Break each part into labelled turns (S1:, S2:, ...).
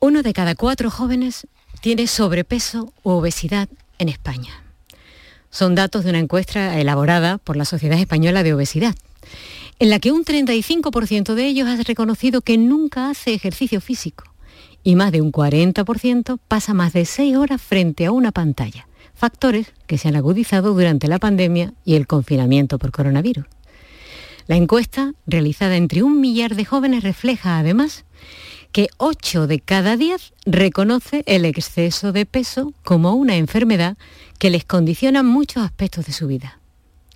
S1: Uno de cada cuatro jóvenes tiene sobrepeso u obesidad en España. Son datos de una encuesta elaborada por la Sociedad Española de Obesidad, en la que un 35% de ellos ha reconocido que nunca hace ejercicio físico y más de un 40% pasa más de 6 horas frente a una pantalla, factores que se han agudizado durante la pandemia y el confinamiento por coronavirus. La encuesta, realizada entre un millar de jóvenes, refleja además que 8 de cada 10 reconoce el exceso de peso como una enfermedad que les condiciona muchos aspectos de su vida.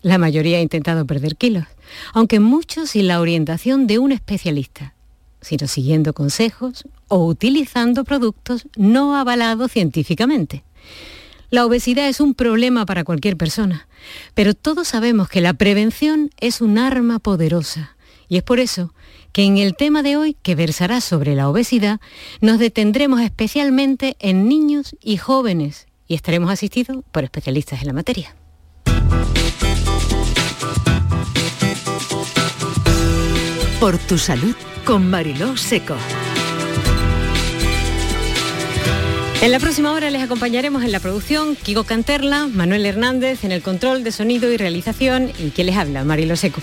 S1: La mayoría ha intentado perder kilos, aunque muchos sin la orientación de un especialista, sino siguiendo consejos o utilizando productos no avalados científicamente. La obesidad es un problema para cualquier persona, pero todos sabemos que la prevención es un arma poderosa y es por eso que en el tema de hoy, que versará sobre la obesidad, nos detendremos especialmente en niños y jóvenes y estaremos asistidos por especialistas en la materia.
S2: Por tu salud con Mariló Seco.
S1: En la próxima hora les acompañaremos en la producción Kiko Canterla, Manuel Hernández en el control de sonido y realización y quien les habla, Marilo Seco.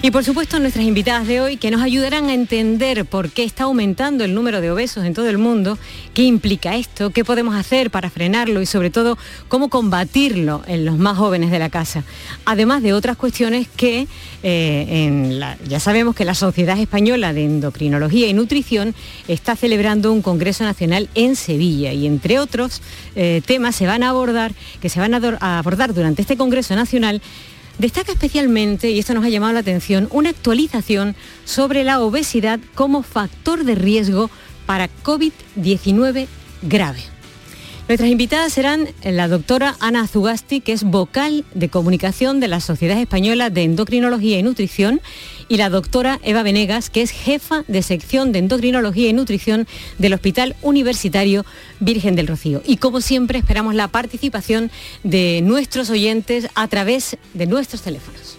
S1: Y por supuesto nuestras invitadas de hoy que nos ayudarán a entender por qué está aumentando el número de obesos en todo el mundo, qué implica esto, qué podemos hacer para frenarlo y sobre todo cómo combatirlo en los más jóvenes de la casa. Además de otras cuestiones que eh, ya sabemos que la Sociedad Española de Endocrinología y Nutrición está celebrando un Congreso Nacional en Sevilla. Y entre otros eh, temas se van a abordar, que se van a abordar durante este Congreso Nacional, Destaca especialmente, y esto nos ha llamado la atención, una actualización sobre la obesidad como factor de riesgo para COVID-19 grave. Nuestras invitadas serán la doctora Ana Zugasti, que es vocal de comunicación de la Sociedad Española de Endocrinología y Nutrición, y la doctora Eva Venegas, que es jefa de sección de Endocrinología y Nutrición del Hospital Universitario Virgen del Rocío. Y como siempre esperamos la participación de nuestros oyentes a través de nuestros teléfonos.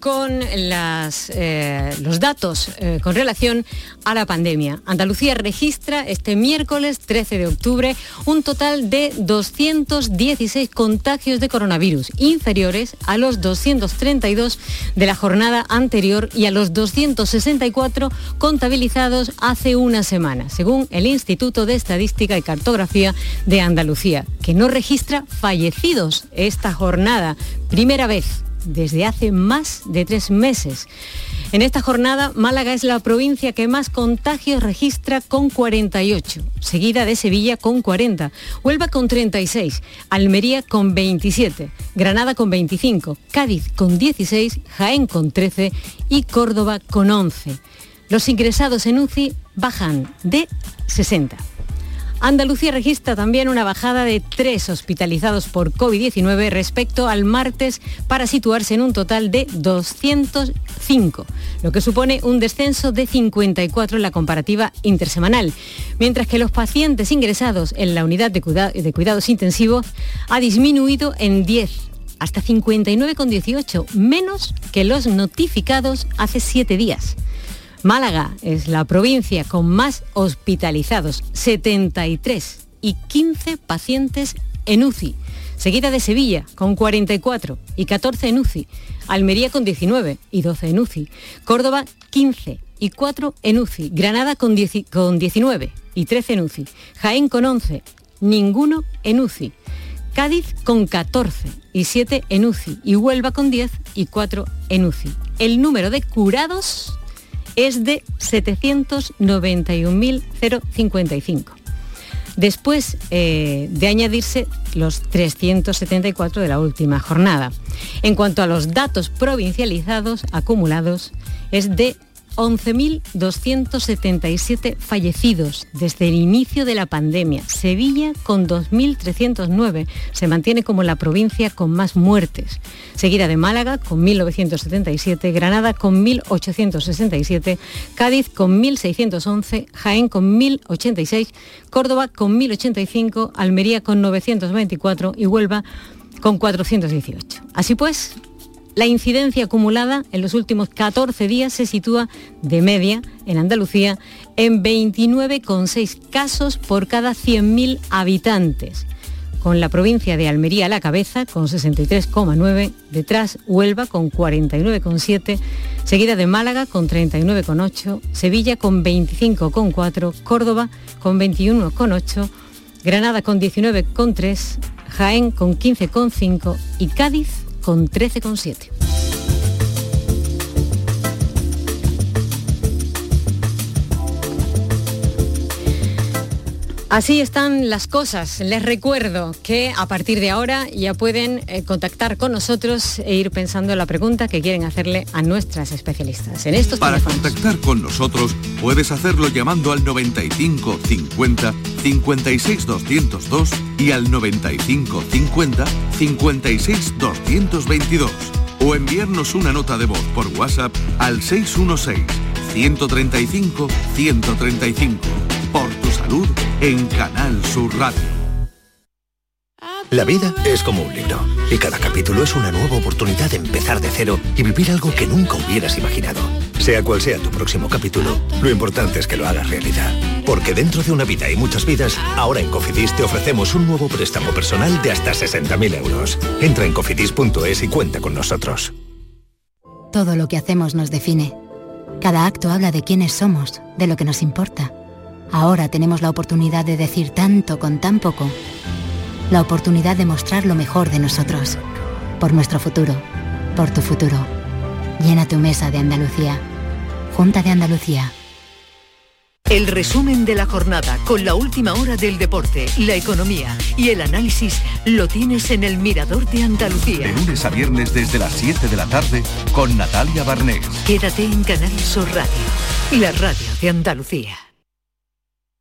S1: con eh, los datos eh, con relación a la pandemia. Andalucía registra este miércoles 13 de octubre un total de 216 contagios de coronavirus, inferiores a los 232 de la jornada anterior y a los 264 contabilizados hace una semana, según el Instituto de Estadística y Cartografía de Andalucía, que no registra fallecidos esta jornada, primera vez desde hace más de tres meses. En esta jornada, Málaga es la provincia que más contagios registra con 48, seguida de Sevilla con 40, Huelva con 36, Almería con 27, Granada con 25, Cádiz con 16, Jaén con 13 y Córdoba con 11. Los ingresados en UCI bajan de 60. Andalucía registra también una bajada de tres hospitalizados por COVID-19 respecto al martes para situarse en un total de 205, lo que supone un descenso de 54 en la comparativa intersemanal, mientras que los pacientes ingresados en la unidad de, de cuidados intensivos ha disminuido en 10 hasta 59,18, menos que los notificados hace siete días. Málaga es la provincia con más hospitalizados, 73 y 15 pacientes en UCI, seguida de Sevilla con 44 y 14 en UCI, Almería con 19 y 12 en UCI, Córdoba 15 y 4 en UCI, Granada con, 19 y 13 en UCI, Jaén con 11, ninguno en UCI, Cádiz con 14 y 7 en UCI y Huelva con 10 y 4 en UCI. El número de curados es de 791.055. Después eh, de añadirse los 374 de la última jornada. En cuanto a los datos provincializados acumulados, es de 11.277 fallecidos desde el inicio de la pandemia. Sevilla con 2.309 se mantiene como la provincia con más muertes, seguida de Málaga con 1.977, Granada con 1.867, Cádiz con 1.611, Jaén con 1.086, Córdoba con 1.085, Almería con 924 y Huelva con 418. Así pues, la incidencia acumulada en los últimos 14 días se sitúa de media en Andalucía en 29,6 casos por cada 100.000 habitantes, con la provincia de Almería a la cabeza con 63,9, detrás Huelva con 49,7, seguida de Málaga con 39,8, Sevilla con 25,4, Córdoba con 21,8, Granada con 19,3, Jaén con 15,5 y Cádiz con 13,7. Así están las cosas. Les recuerdo que a partir de ahora ya pueden eh, contactar con nosotros e ir pensando en la pregunta que quieren hacerle a nuestras especialistas. En estos
S3: Para contactar con nosotros puedes hacerlo llamando al 95 50 56 202 y al 95 50 56 222 o enviarnos una nota de voz por WhatsApp al 616 135 135 por tu salud en Canal Sur Radio.
S4: La vida es como un libro y cada capítulo es una nueva oportunidad de empezar de cero y vivir algo que nunca hubieras imaginado. Sea cual sea tu próximo capítulo, lo importante es que lo hagas realidad. Porque dentro de una vida y muchas vidas, ahora en Cofidis te ofrecemos un nuevo préstamo personal de hasta 60.000 euros. Entra en cofidis.es y cuenta con nosotros.
S5: Todo lo que hacemos nos define. Cada acto habla de quiénes somos, de lo que nos importa. Ahora tenemos la oportunidad de decir tanto con tan poco. La oportunidad de mostrar lo mejor de nosotros. Por nuestro futuro. Por tu futuro. Llena tu mesa de Andalucía. Junta de Andalucía.
S2: El resumen de la jornada con la última hora del deporte, la economía y el análisis lo tienes en el Mirador de Andalucía.
S3: De lunes a viernes desde las 7 de la tarde con Natalia Barnés.
S2: Quédate en Canal Sur Radio, la radio de Andalucía.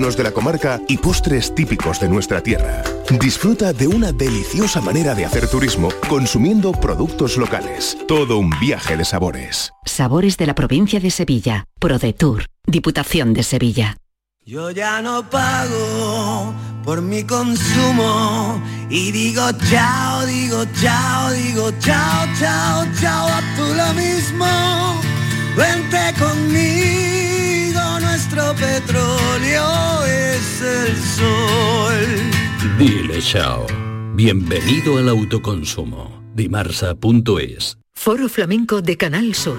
S6: vinos de la comarca y postres típicos de nuestra tierra. Disfruta de una deliciosa manera de hacer turismo consumiendo productos locales. Todo un viaje de sabores.
S2: Sabores de la provincia de Sevilla. ProDetour. Diputación de Sevilla.
S7: Yo ya no pago por mi consumo y digo chao, digo chao, digo chao, chao, chao, a tú lo mismo. Vente conmigo, nuestro petróleo es el sol.
S8: Dile chao. Bienvenido al autoconsumo. Dimarsa.es
S2: Foro Flamenco de Canal Sur.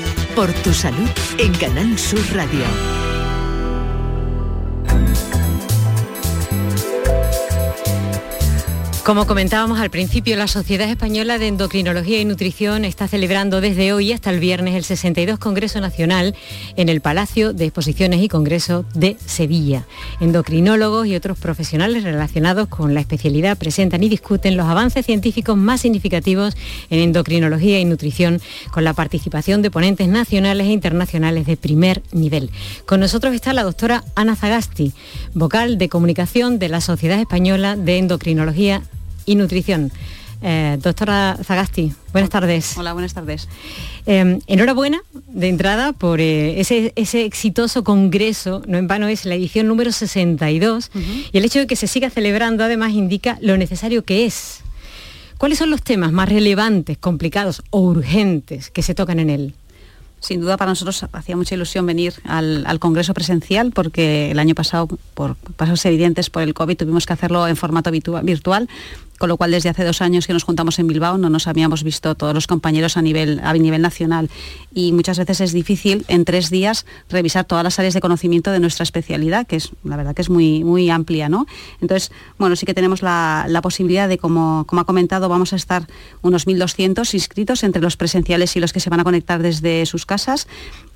S2: Por tu salud en Canal Sur Radio.
S1: Como comentábamos al principio, la Sociedad Española de Endocrinología y Nutrición está celebrando desde hoy hasta el viernes el 62 Congreso Nacional en el Palacio de Exposiciones y Congreso de Sevilla. Endocrinólogos y otros profesionales relacionados con la especialidad presentan y discuten los avances científicos más significativos en endocrinología y nutrición con la participación de ponentes nacionales e internacionales de primer nivel. Con nosotros está la doctora Ana Zagasti, vocal de comunicación de la Sociedad Española de Endocrinología y nutrición. Eh, doctora Zagasti, buenas tardes.
S9: Hola, buenas tardes.
S1: Em, enhorabuena de entrada por eh, ese, exitoso congreso, no en vano es la edición número 62, y el hecho de que se siga celebrando además indica lo necesario que es. ¿Cuáles son los temas más relevantes, complicados o urgentes que se tocan en él?
S9: Sin duda para nosotros hacía mucha ilusión venir al, Congreso presencial porque el año pasado, por pasos evidentes por el COVID, tuvimos que hacerlo en formato virtual con lo cual desde hace dos años que nos juntamos en Bilbao no nos habíamos visto todos los compañeros a nivel, a nivel nacional y muchas veces es difícil en tres días revisar todas las áreas de conocimiento de nuestra especialidad, que es la verdad que es muy, muy amplia. ¿no? Entonces, bueno, sí que tenemos la, posibilidad de, como, como ha comentado, vamos a estar unos 1.200 inscritos entre los presenciales y los que se van a conectar desde sus casas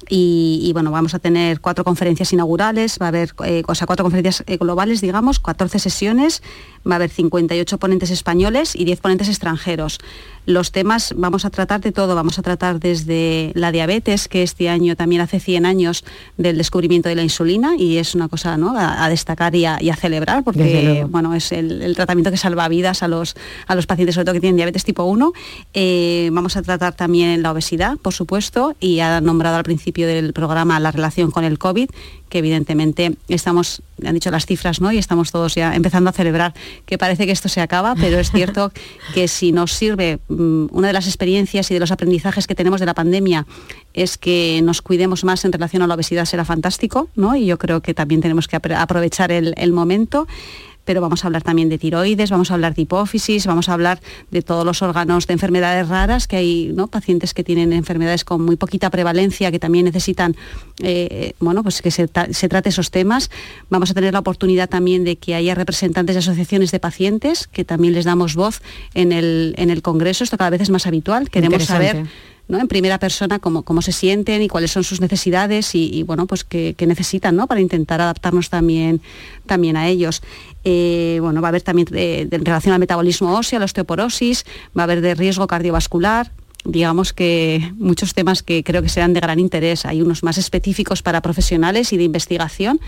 S9: y, bueno, vamos a tener cuatro conferencias inaugurales, va a haber, eh, cuatro conferencias eh, globales, digamos, 14 sesiones, va a haber 58 ponentes españoles y 10 ponentes extranjeros. Los temas vamos a tratar de todo, vamos a tratar desde la diabetes, que este año también hace 100 años del descubrimiento de la insulina y es una cosa a, destacar y a, celebrar porque bueno, es el, tratamiento que salva vidas a los, a los pacientes, sobre todo que tienen diabetes tipo 1. Eh, vamos a tratar también la obesidad, por supuesto, y ha nombrado al principio del programa la relación con el COVID, que evidentemente estamos, han dicho las cifras, ¿no? Y estamos todos ya empezando a celebrar que parece que esto se acaba, pero es cierto que si nos sirve una de las experiencias y de los aprendizajes que tenemos de la pandemia es que nos cuidemos más en relación a la obesidad será fantástico, ¿no? Y yo creo que también tenemos que aprovechar el momento pero vamos a hablar también de tiroides, vamos a hablar de hipófisis, vamos a hablar de todos los órganos de enfermedades raras, que hay ¿no? pacientes que tienen enfermedades con muy poquita prevalencia, que también necesitan eh, bueno, pues que se, trate esos temas. Vamos a tener la oportunidad también de que haya representantes de asociaciones de pacientes, que también les damos voz en el, en el Congreso. Esto cada vez es más habitual. Queremos saber en primera persona cómo, cómo se sienten y cuáles son sus necesidades y, bueno, pues qué, necesitan ¿no? para intentar adaptarnos también, también a ellos. Eh, bueno, va a haber también en relación al metabolismo óseo, la osteoporosis, va a haber de riesgo cardiovascular, digamos que muchos temas que creo que serán de gran interés. Hay unos más específicos para profesionales y de investigación,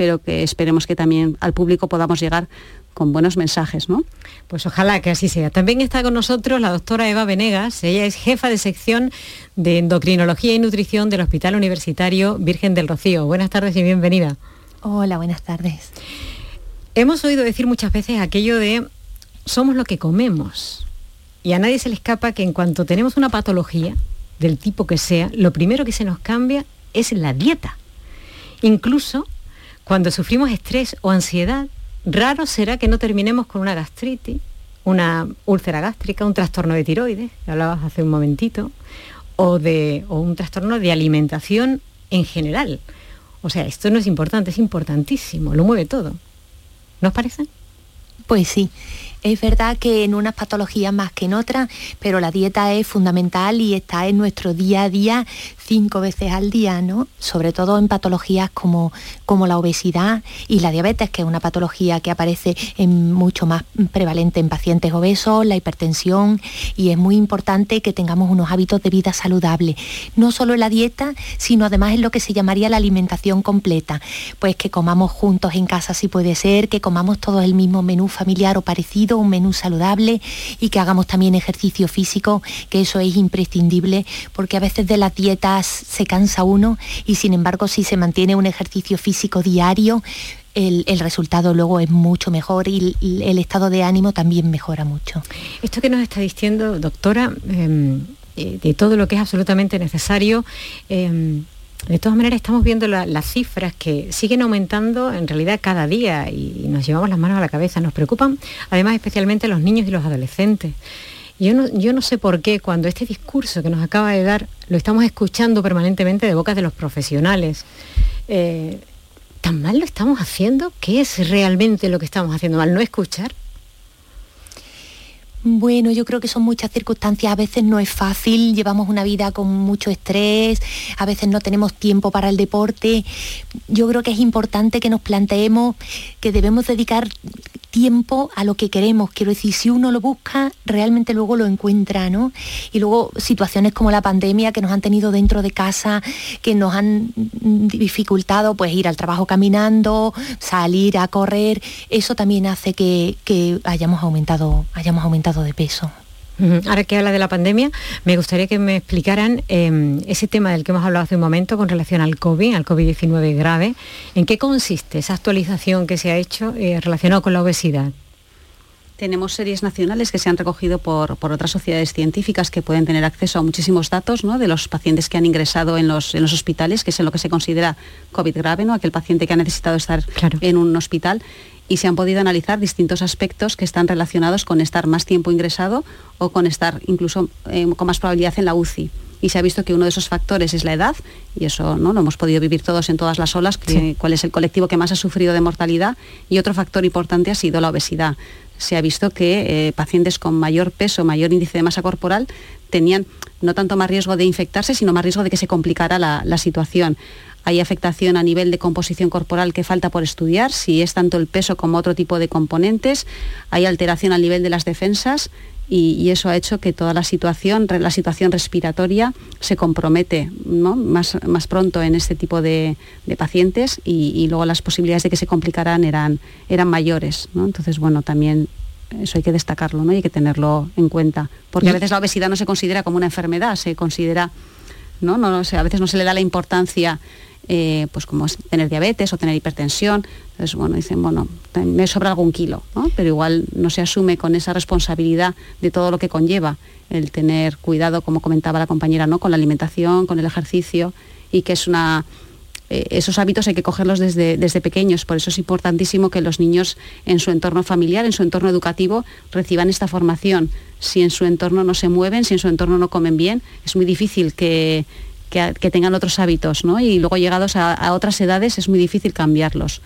S9: pero que esperemos que también al público podamos llegar con buenos mensajes, ¿no?
S1: Pues ojalá que así sea. También está con nosotros la doctora Eva Venegas, ella es jefa de sección de endocrinología y nutrición del Hospital Universitario Virgen del Rocío. Buenas tardes y bienvenida.
S10: Hola, buenas tardes.
S1: Hemos oído decir muchas veces aquello de somos lo que comemos. Y a nadie se le escapa que en cuanto tenemos una patología, del tipo que sea, lo primero que se nos cambia es la dieta. Incluso cuando sufrimos estrés o ansiedad, Raro será que no terminemos con una gastritis, una úlcera gástrica, un trastorno de tiroides, que hablabas hace un momentito, o, de, o un trastorno de alimentación en general. O sea, esto no es importante, es importantísimo, lo mueve todo. ¿No os parece?
S10: Pues sí. Es verdad que en unas patologías más que en otras, pero la dieta es fundamental y está en nuestro día a día cinco veces al día, ¿no? Sobre todo en patologías como, como la obesidad y la diabetes, que es una patología que aparece en mucho más prevalente en pacientes obesos, la hipertensión, y es muy importante que tengamos unos hábitos de vida saludable, no solo en la dieta, sino además en lo que se llamaría la alimentación completa, pues que comamos juntos en casa si puede ser, que comamos todos el mismo menú familiar o parecido, un menú saludable y que hagamos también ejercicio físico, que eso es imprescindible, porque a veces de las dietas se cansa uno y sin embargo si se mantiene un ejercicio físico diario, el, resultado luego es mucho mejor y el, estado de ánimo también mejora mucho.
S1: Esto que nos está diciendo, doctora, em, eh, de todo lo que es absolutamente necesario, em, de todas maneras estamos viendo las cifras que siguen aumentando en realidad cada día y nos llevamos las manos a la cabeza. Nos preocupan además especialmente los niños y los adolescentes. Yo no, sé por qué cuando este discurso que nos acaba de dar lo estamos escuchando permanentemente de bocas de los profesionales. Eh, ¿Tan mal lo estamos haciendo? ¿Qué es realmente lo que estamos haciendo mal? ¿No escuchar?
S10: Bueno, yo creo que son muchas circunstancias, a veces no es fácil, llevamos una vida con mucho estrés, a veces no tenemos tiempo para el deporte. Yo creo que es importante que nos planteemos que debemos dedicar tiempo a lo que queremos. Quiero decir, si uno lo busca, realmente luego lo encuentra, ¿no? Y luego situaciones como la pandemia que nos han tenido dentro de casa, que nos han dificultado pues ir al trabajo caminando, salir a correr, eso también hace que, hayamos aumentado, hayamos aumentado de peso.
S1: Ahora que habla de la pandemia, me gustaría que me explicaran em, ese tema del que hemos hablado hace un momento con relación al COVID, al COVID-19 grave. ¿En qué consiste esa actualización que se ha hecho eh, relacionada con la obesidad?
S9: Tenemos series nacionales que se han recogido por, otras sociedades científicas que pueden tener acceso a muchísimos datos de los pacientes que han ingresado en los, en los hospitales, que es en lo que se considera COVID grave, ¿no? aquel paciente que ha necesitado estar en un hospital y se han podido analizar distintos aspectos que están relacionados con estar más tiempo ingresado o con estar incluso eh, con más probabilidad en la UCI. Y se ha visto que uno de esos factores es la edad, y eso ¿no? lo hemos podido vivir todos en todas las olas, cuál es el colectivo que más ha sufrido de mortalidad, y otro factor importante ha sido la obesidad se ha visto que eh, pacientes con mayor peso, mayor índice de masa corporal, tenían no tanto más riesgo de infectarse, sino más riesgo de que se complicara la, situación. Hay afectación a nivel de composición corporal que falta por estudiar, si es tanto el peso como otro tipo de componentes. Hay alteración a nivel de las defensas y, eso ha hecho que toda la situación, la situación respiratoria se compromete más, más, pronto en este tipo de, pacientes y, luego las posibilidades de que se complicaran eran, eran mayores. Entonces, bueno, también eso hay que destacarlo ¿no? y hay que tenerlo en cuenta. Porque a veces la obesidad no se considera como una enfermedad, se considera, ¿no? No, a veces no se le da la importancia eh, pues como es tener diabetes o tener hipertensión. Entonces, bueno, dicen, bueno, me sobra algún kilo, pero igual no se asume con esa responsabilidad de todo lo que conlleva el tener cuidado, como comentaba la compañera, ¿no? con la alimentación, con el ejercicio, y que es una eh, esos hábitos hay que cogerlos desde, desde, pequeños, por eso es importantísimo que los niños en su entorno familiar, en su entorno educativo, reciban esta formación. Si en su entorno no se mueven, si en su entorno no comen bien, es muy difícil que, que, tengan otros hábitos, ¿no? Y luego llegados a, otras edades es muy difícil cambiarlos.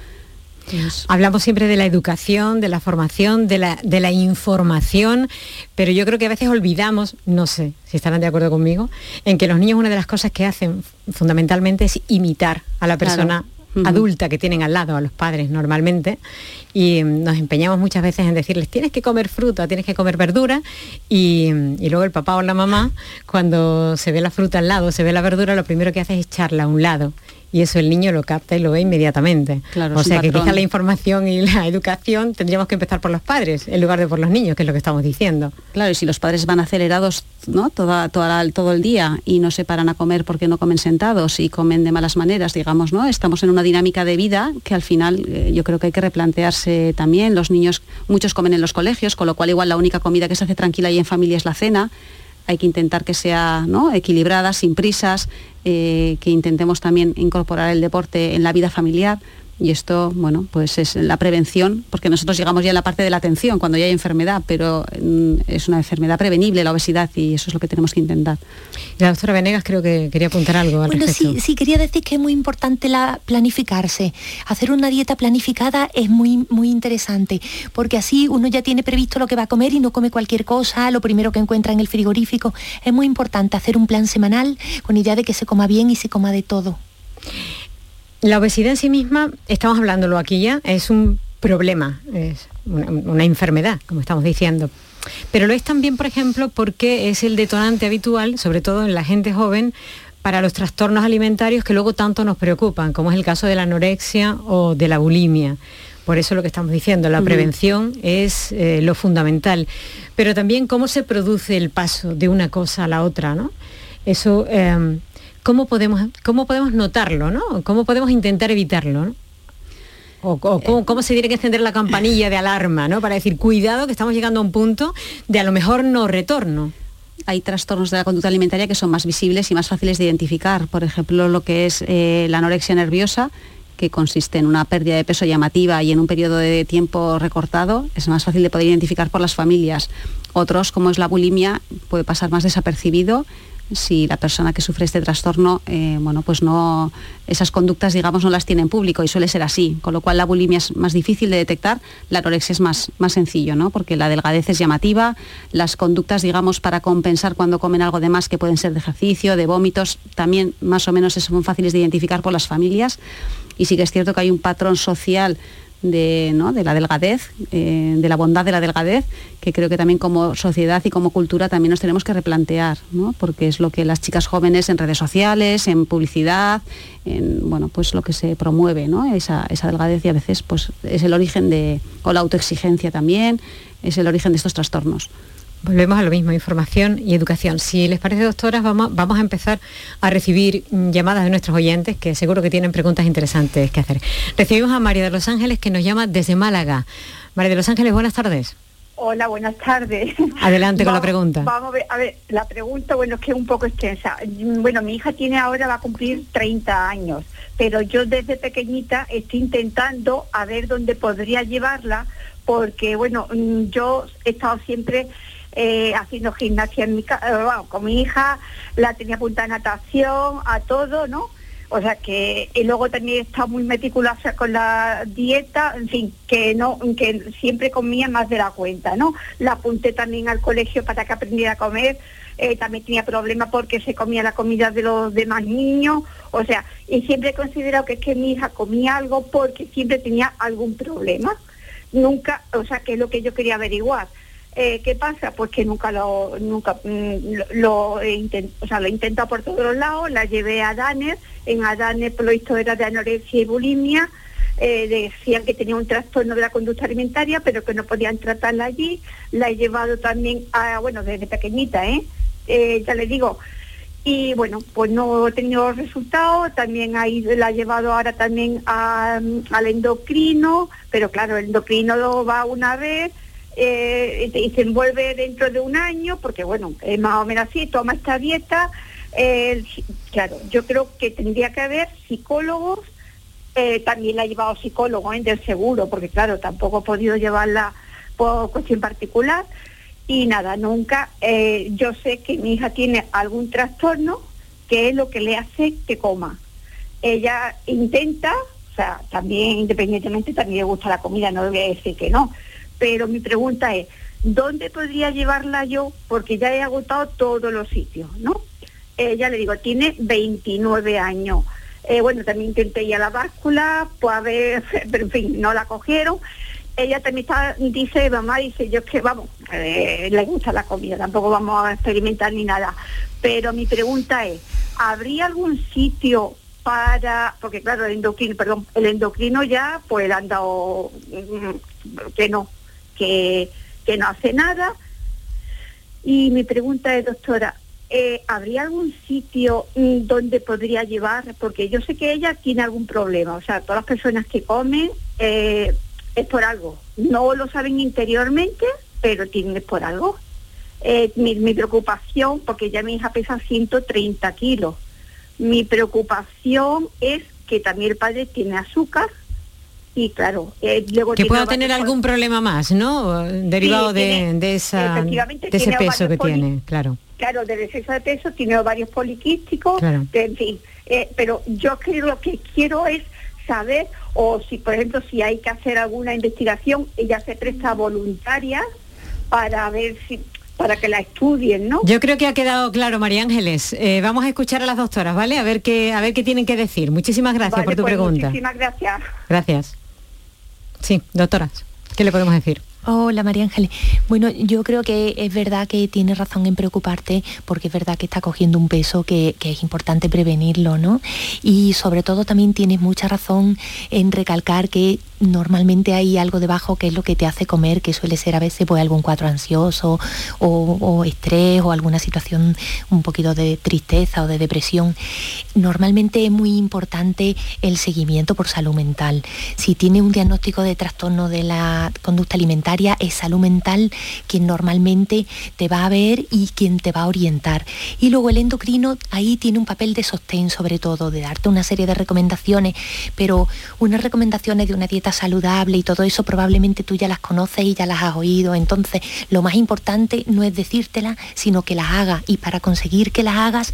S1: Hablamos siempre de la educación, de la formación, de la, de la, información, pero yo creo que a veces olvidamos, no sé si estarán de acuerdo conmigo, en que los niños una de las cosas que hacen fundamentalmente es imitar a la persona adulta que tienen al lado, a los padres normalmente, y nos empeñamos muchas veces en decirles, tienes que comer fruta, tienes que comer verdura, y, luego el papá o la mamá, cuando se ve la fruta al lado, se ve la verdura, lo primero que hace es echarla a un lado y eso el niño lo capta y lo ve inmediatamente. Claro, o sea que quizá la información y la educación tendríamos que empezar por los padres en lugar de por los niños, que es lo que estamos diciendo.
S9: Claro, y si los padres van acelerados ¿no? Toda, toda, todo el día y no se paran a comer porque no comen sentados y comen de malas maneras, digamos, ¿no? Estamos en una dinámica de vida que al final eh, yo creo que hay que replantearse también. Los niños, muchos comen en los colegios, con lo cual igual la única comida que se hace tranquila y en familia es la cena hay que intentar que sea equilibrada, sin prisas, eh, que intentemos también incorporar el deporte en la vida familiar, y esto, bueno, pues es la prevención, porque nosotros llegamos ya a la parte de la atención cuando ya hay enfermedad, pero mm, es una enfermedad prevenible, la obesidad, y eso es lo que tenemos que intentar.
S1: La doctora Venegas creo que quería apuntar algo al
S10: bueno, Sí, sí, quería decir que es muy importante la planificarse. Hacer una dieta planificada es muy, muy interesante, porque así uno ya tiene previsto lo que va a comer y no come cualquier cosa, lo primero que encuentra en el frigorífico. Es muy importante hacer un plan semanal con idea de que se coma bien y se coma de todo.
S1: La obesidad en sí misma, estamos hablándolo aquí ya, es un problema, es una, enfermedad, como estamos diciendo. Pero lo es también, por ejemplo, porque es el detonante habitual, sobre todo en la gente joven, para los trastornos alimentarios que luego tanto nos preocupan, como es el caso de la anorexia o de la bulimia. Por eso lo que estamos diciendo, la prevención es eh, lo fundamental. Pero también cómo se produce el paso de una cosa a la otra, ¿no? Eso em, ¿cómo podemos, cómo podemos notarlo, ¿no? ¿Cómo podemos intentar evitarlo? O, cómo, se tiene que encender la campanilla de alarma, ¿no? Para decir, cuidado que estamos llegando a un punto de a lo mejor no retorno
S9: hay trastornos de la conducta alimentaria que son más visibles y más fáciles de identificar. Por ejemplo, lo que es eh, la anorexia nerviosa, que consiste en una pérdida de peso llamativa y en un periodo de tiempo recortado, es más fácil de poder identificar por las familias. Otros, como es la bulimia, puede pasar más desapercibido si la persona que sufre este trastorno, eh, bueno, pues no, esas conductas, digamos, no las tiene en público y suele ser así, con lo cual la bulimia es más difícil de detectar, la anorexia es más, más sencillo, ¿no? Porque la delgadez es llamativa, las conductas, digamos, para compensar cuando comen algo de más, que pueden ser de ejercicio, de vómitos, también más o menos son fáciles de identificar por las familias y sí que es cierto que hay un patrón social de, de la delgadez, eh, de la bondad de la delgadez, que creo que también como sociedad y como cultura también nos tenemos que replantear, porque es lo que las chicas jóvenes en redes sociales, en publicidad, en bueno, pues lo que se promueve, ¿no? esa, esa delgadez y a veces pues, es el origen de, o la autoexigencia también, es el origen de estos trastornos.
S1: Volvemos a lo mismo, información y educación. Si les parece, doctoras, vamos, vamos a empezar a recibir llamadas de nuestros oyentes que seguro que tienen preguntas interesantes que hacer. Recibimos a María de los Ángeles que nos llama desde Málaga. María de los Ángeles, buenas tardes.
S11: Hola, buenas tardes.
S1: Adelante con la pregunta.
S11: Vamos a ver, a ver, la pregunta, bueno, es que es un poco extensa. Bueno, mi hija tiene ahora, va a cumplir 30 años, pero yo desde pequeñita estoy intentando a ver dónde podría llevarla, porque, bueno, mm, yo he estado siempre eh, haciendo gimnasia en mi casa, eh, con mi hija, la tenía apuntada a natación, a todo, ¿no? O sea que y luego también está muy meticulosa con la dieta, en fin, que no, que siempre comía más de la cuenta, ¿no? La apunté también al colegio para que aprendiera a comer. Eh, también tenía problemas porque se comía la comida de los demás niños, o sea, y siempre he considerado que es que mi hija comía algo porque siempre tenía algún problema. Nunca, o sea, que es lo que yo quería averiguar. Eh, ¿Qué pasa? Pues que nunca lo, nunca mm, lo, he intentado, o sea, lo he intentado por todos los lados, la llevé a Daner, en Adanes por lo visto era de anorexia y bulimia, eh, decían que tenía un trastorno de la conducta alimentaria, pero que no podían tratarla allí, la he llevado también a, bueno, desde pequeñita, ¿eh? eh ya le digo, y bueno, pues no he tenido resultados, también ahí la he llevado ahora también al endocrino, pero claro, el endocrino lo va una vez, eh, y se envuelve dentro de un año, porque bueno, es más o menos así, toma esta dieta. claro, yo creo que tendría que haber psicólogos, eh, también la he llevado psicólogo en del seguro, porque claro, tampoco he podido llevarla por cuestión particular. Y nada, nunca, eh, yo sé que mi hija tiene algún trastorno que es lo que le hace que coma. Ella intenta, o sea, también independientemente también le gusta la comida, no le voy a decir que no, pero mi pregunta es, ¿dónde podría llevarla yo? Porque ya he agotado todos los sitios, ¿no? Eh, le digo, tiene 29 años. Eh, bueno, también intenté ir a la báscula, pues a pero en fin, no la cogieron. Ella también está, dice, mamá, dice, yo es que vamos, eh, le gusta la comida, tampoco vamos a experimentar ni nada. Pero mi pregunta es, ¿habría algún sitio para, porque claro, el endocrino, perdón, el endocrino ya pues le han dado mm, que no, que, no hace nada. Y mi pregunta es, doctora, eh, ¿habría algún sitio mm, donde podría llevar? Porque yo sé que ella tiene algún problema, o sea, todas las personas que comen eh, es por algo. No lo saben interiormente, pero tienen es por algo. Eh, mi, mi, preocupación, porque ya mi hija pesa 130 kilos, mi preocupación es que también el padre tiene azúcar, y claro,
S1: eh, luego que pueda tener algún problema más, ¿no? Derivado de, esa, de ese peso que tiene, claro.
S11: Claro, del exceso de peso, tiene varios poliquísticos, en fin. Eh, pero yo creo lo que quiero es saber, o si por ejemplo, si hay que hacer alguna investigación, ella se presta voluntaria para ver si para que la estudien, ¿no?
S1: Yo creo que ha quedado claro, María Ángeles. Eh, vamos a escuchar a las doctoras, ¿vale? A ver qué, a ver qué tienen que decir. Muchísimas gracias por tu
S11: pues
S1: pregunta.
S11: Muchísimas gracias.
S1: Gracias. Sí, doctoras, ¿qué le podemos decir?
S10: Hola María Ángeles. Bueno, yo creo que es verdad que tienes razón en preocuparte porque es verdad que está cogiendo un peso que, es importante prevenirlo, ¿no? Y sobre todo también tienes mucha razón en recalcar que normalmente hay algo debajo que es lo que te hace comer, que suele ser a veces pues, algún cuadro ansioso o, estrés o alguna situación un poquito de tristeza o de depresión. Normalmente es muy importante el seguimiento por salud mental. Si tiene un diagnóstico de trastorno de la conducta alimentaria, es salud mental quien normalmente te va a ver y quien te va a orientar. Y luego el endocrino ahí tiene un papel de sostén sobre todo, de darte una serie de recomendaciones, pero unas recomendaciones de una dieta saludable y todo eso probablemente tú ya las conoces y ya las has oído. Entonces lo más importante no es decírtela, sino que las hagas. Y para conseguir que las hagas,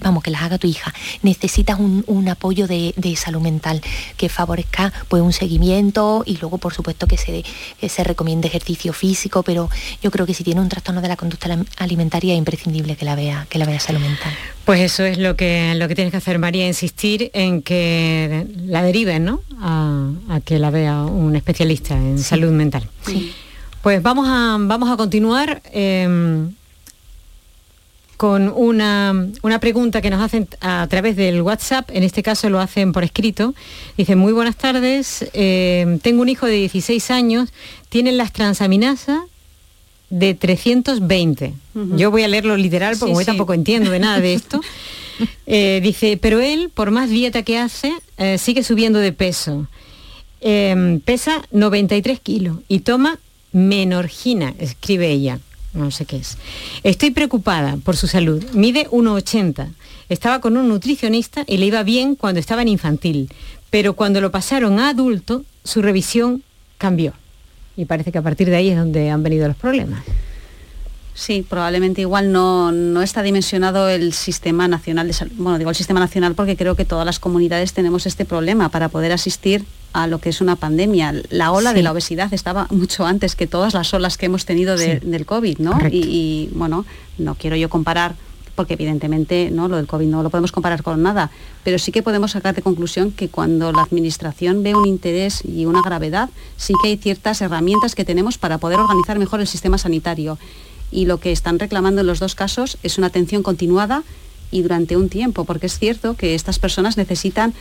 S10: vamos, que las haga tu hija, necesitas un, apoyo de, salud mental que favorezca pues un seguimiento y luego por supuesto que se, se recomienda ejercicio físico, pero yo creo que si tiene un trastorno de la conducta alimentaria es imprescindible que la vea, que la vea salud mental.
S1: Pues eso es lo que, lo que tienes que hacer, María, insistir en que la deriven, ¿no? A, que la vea un especialista en salud mental. Pues vamos a, vamos a continuar. Em, con una, pregunta que nos hacen a través del WhatsApp, en este caso lo hacen por escrito. Dicen, muy buenas tardes, eh, tengo un hijo de 16 años, tiene las transaminasas de 320. Yo voy a leerlo literal porque tampoco entiendo de nada de esto. Eh, dice, pero él, por más dieta que hace, eh, sigue subiendo de peso. Em, pesa 93 kilos y toma menorgina, escribe ella. No sé qué es. Estoy preocupada por su salud. Mide 1,80. Estaba con un nutricionista y le iba bien cuando estaba en infantil, pero cuando lo pasaron a adulto, su revisión cambió. Y parece que a partir de ahí es donde han venido los problemas.
S9: Sí, probablemente igual no, no, está dimensionado el sistema nacional de salud. Bueno, digo el sistema nacional porque creo que todas las comunidades tenemos este problema para poder asistir a lo que es una pandemia. La ola de la obesidad estaba mucho antes que todas las olas que hemos tenido del COVID, ¿no? Y, y, bueno, no quiero yo comparar porque evidentemente ¿no? lo del COVID no lo podemos comparar con nada, pero sí que podemos sacar de conclusión que cuando la Administración ve un interés y una gravedad, sí que hay ciertas herramientas que tenemos para poder organizar mejor el sistema sanitario. Y lo que están reclamando en los dos casos es una atención continuada y durante un tiempo, porque es cierto que estas personas necesitan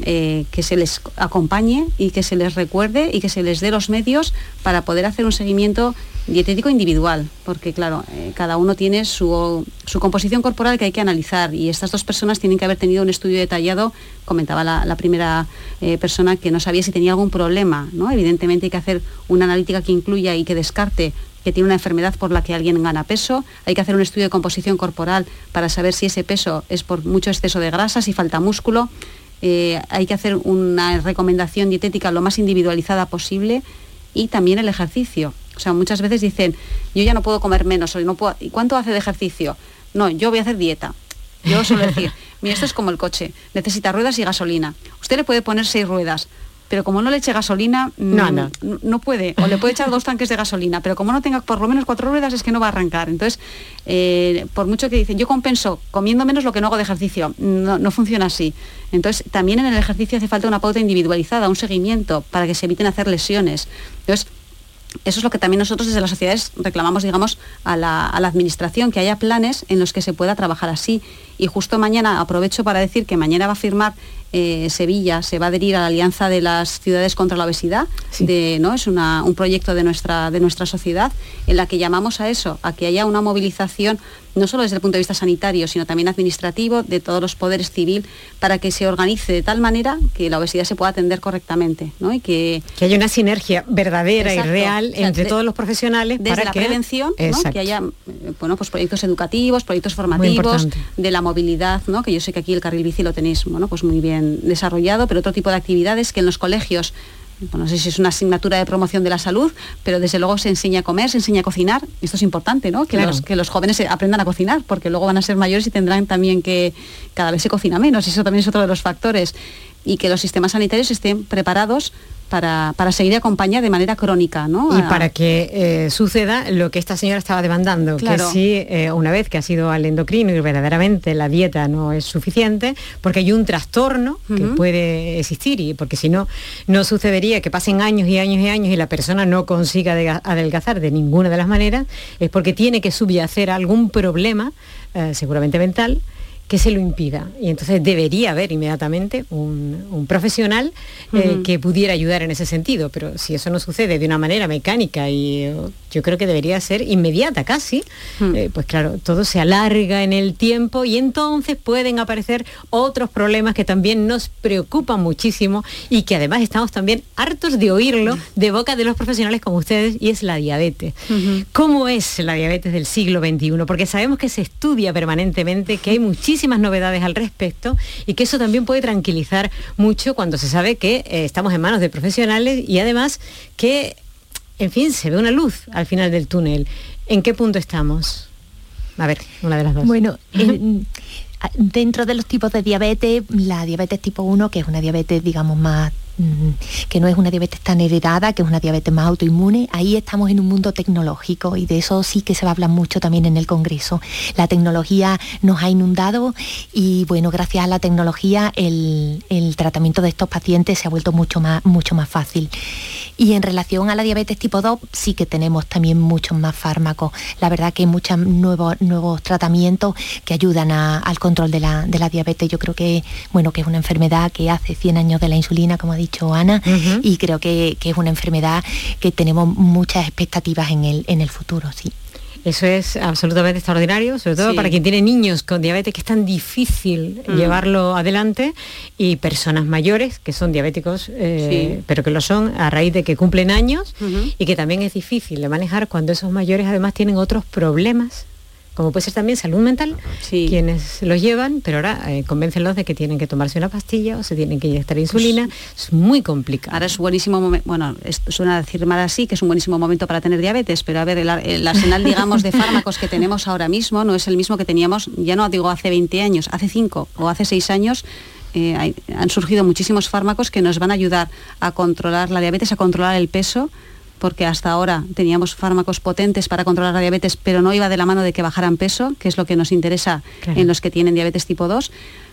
S9: eh, que se les acompañe y que se les recuerde y que se les dé los medios para poder hacer un seguimiento dietético individual, porque claro, eh, cada uno tiene su, composición corporal que hay que analizar y estas dos personas tienen que haber tenido un estudio detallado, comentaba la, primera eh, persona que no sabía si tenía algún problema, ¿no? Evidentemente hay que hacer una analítica que incluya y que descarte que tiene una enfermedad por la que alguien gana peso, hay que hacer un estudio de composición corporal para saber si ese peso es por mucho exceso de grasa, si falta músculo, eh, hay que hacer una recomendación dietética lo más individualizada posible y también el ejercicio. O sea, muchas veces dicen, yo ya no puedo comer menos, o no puedo... ¿y cuánto hace de ejercicio? No, yo voy a hacer dieta. Yo suelo decir, mira, esto es como el coche, necesita ruedas y gasolina. Usted le puede poner seis ruedas, pero como no le eche gasolina, mm, no, no. puede, o le puede echar dos tanques de gasolina, pero como no tenga por lo menos cuatro ruedas es que no va a arrancar. Entonces, eh, por mucho que dicen, yo compenso comiendo menos lo que no hago de ejercicio, no, no funciona así. Entonces, también en el ejercicio hace falta una pauta individualizada, un seguimiento para que se eviten hacer lesiones. Entonces, eso es lo que también nosotros desde las sociedades reclamamos, digamos, a la, administración, que haya planes en los que se pueda trabajar así. Y justo mañana, aprovecho para decir que mañana va a firmar eh, Sevilla, se va a adherir a la Alianza de las Ciudades contra la Obesidad, de, ¿no? es un proyecto de nuestra, de nuestra sociedad en la que llamamos a eso, a que haya una movilización no solo desde el punto de vista sanitario, sino también administrativo, de todos los poderes civil, para que se organice de tal manera que la obesidad se pueda atender correctamente. ¿no? Y que,
S1: que haya una sinergia verdadera y real entre todos los profesionales.
S9: Desde
S1: para
S9: la prevención, que haya eh, bueno, pues proyectos educativos, proyectos formativos, de la movilidad, ¿no? que yo sé que aquí el carril bici lo tenéis bueno, pues muy bien desarrollado, pero otro tipo de actividades que en los colegios no sé si es una asignatura de promoción de la salud, pero desde luego se enseña a comer, se enseña a cocinar. Esto es importante, ¿no? Que, los, que los jóvenes aprendan a cocinar, porque luego van a ser mayores y tendrán también que cada vez se cocina menos. Eso también es otro de los factores. Y que los sistemas sanitarios estén preparados para, seguir acompañada de manera crónica. ¿no?
S1: Y para que eh, suceda lo que esta señora estaba demandando, que si eh, una vez que ha sido al endocrino y verdaderamente la dieta no es suficiente, porque hay un trastorno que puede existir y porque si no, no sucedería que pasen años y años y años y la persona no consiga adelgazar de ninguna de las maneras, es porque tiene que subyacer algún problema, eh, seguramente mental, que se lo impida. Y entonces debería haber inmediatamente un, profesional eh, que pudiera ayudar en ese sentido. Pero si eso no sucede de una manera mecánica y eh, yo creo que debería ser inmediata casi, eh, pues claro, todo se alarga en el tiempo y entonces pueden aparecer otros problemas que también nos preocupan muchísimo y que además estamos también hartos de oírlo de boca de los profesionales como ustedes y es la diabetes. ¿Cómo es la diabetes del siglo XXI? Porque sabemos que se estudia permanentemente, que hay muchísimos muchísimas novedades al respecto y que eso también puede tranquilizar mucho cuando se sabe que eh, estamos en manos de profesionales y además que, en fin, se ve una luz al final del túnel. ¿En qué punto estamos? A ver, una de las dos.
S10: Bueno, dentro de los tipos de diabetes, la diabetes tipo 1, que es una diabetes, digamos, más Mm, que no es una diabetes tan heredada, que es una diabetes más autoinmune, ahí estamos en un mundo tecnológico y de eso sí que se va a hablar mucho también en el Congreso. La tecnología nos ha inundado y bueno, gracias a la tecnología el, tratamiento de estos pacientes se ha vuelto mucho más, mucho más fácil. Y en relación a la diabetes tipo 2, sí que tenemos también muchos más fármacos. La verdad que hay muchos nuevos, nuevos tratamientos que ayudan al control de la, diabetes. Yo creo que, bueno, que es una enfermedad que hace 100 años de la insulina, como ha dicho Ana, y creo que, que, es una enfermedad que tenemos muchas expectativas en el, en el futuro, sí.
S1: Eso es absolutamente extraordinario, sobre todo para quien tiene niños con diabetes, que es tan difícil mm. llevarlo adelante, y personas mayores que son diabéticos, eh, pero que lo son a raíz de que cumplen años y que también es difícil de manejar cuando esos mayores además tienen otros problemas como puede ser también salud mental, quienes los llevan, pero ahora eh, convéncenlos de que tienen que tomarse una pastilla o se tienen que inyectar insulina. Pues es muy complicado.
S9: Ahora es buenísimo momento, bueno, suena decir mal así, que es un buenísimo momento para tener diabetes, pero a ver, el, arsenal, digamos, de fármacos que tenemos ahora mismo no es el mismo que teníamos, ya no digo hace 20 años, hace 5 o hace 6 años, eh, han surgido muchísimos fármacos que nos van a ayudar a controlar la diabetes, a controlar el peso, porque hasta ahora teníamos fármacos potentes para controlar la diabetes, pero no iba de la mano de que bajaran peso, que es lo que nos interesa en los que tienen diabetes tipo 2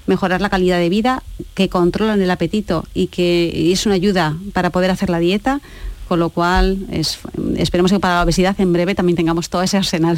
S9: mejorar la calidad de vida, que controlan el apetito y que es una ayuda para poder hacer la dieta, con lo cual esperemos que para la obesidad en breve también tengamos todo ese arsenal.